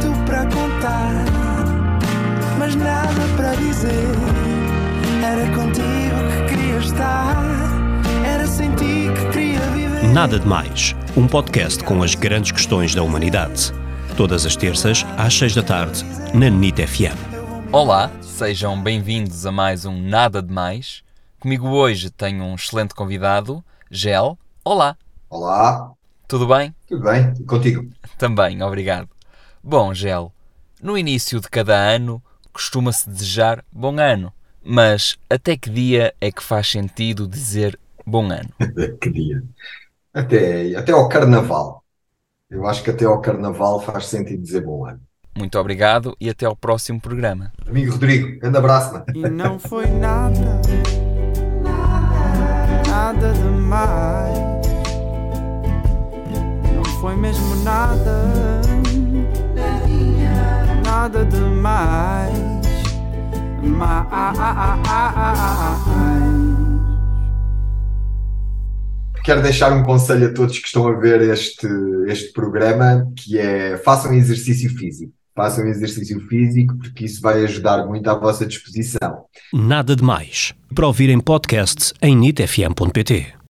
tanto para contar, mas nada para dizer. Era contigo que queria estar, era sem ti que queria viver. Nada de Mais, um podcast com as grandes questões da humanidade. Todas as terças, às seis da tarde, na NIT FM. Olá, sejam bem-vindos a mais um Nada de Mais. Comigo hoje tenho um excelente convidado, Gel. Olá, Olá, tudo bem? tudo bem? E contigo? Também, obrigado. Bom, Gel, no início de cada ano costuma-se desejar bom ano, mas até que dia é que faz sentido dizer bom ano? que dia. Até, até ao carnaval. Eu acho que até ao carnaval faz sentido dizer bom ano. Muito obrigado e até ao próximo programa. Amigo Rodrigo, grande abraço, mano. E não foi nada, nada demais. Não foi mesmo nada, nada demais. Mais. Quero deixar um conselho a todos que estão a ver este, este programa, que é façam exercício físico. Façam exercício físico porque isso vai ajudar muito à vossa disposição. Nada de Mais. Para ouvir em podcast em nitfm.pt.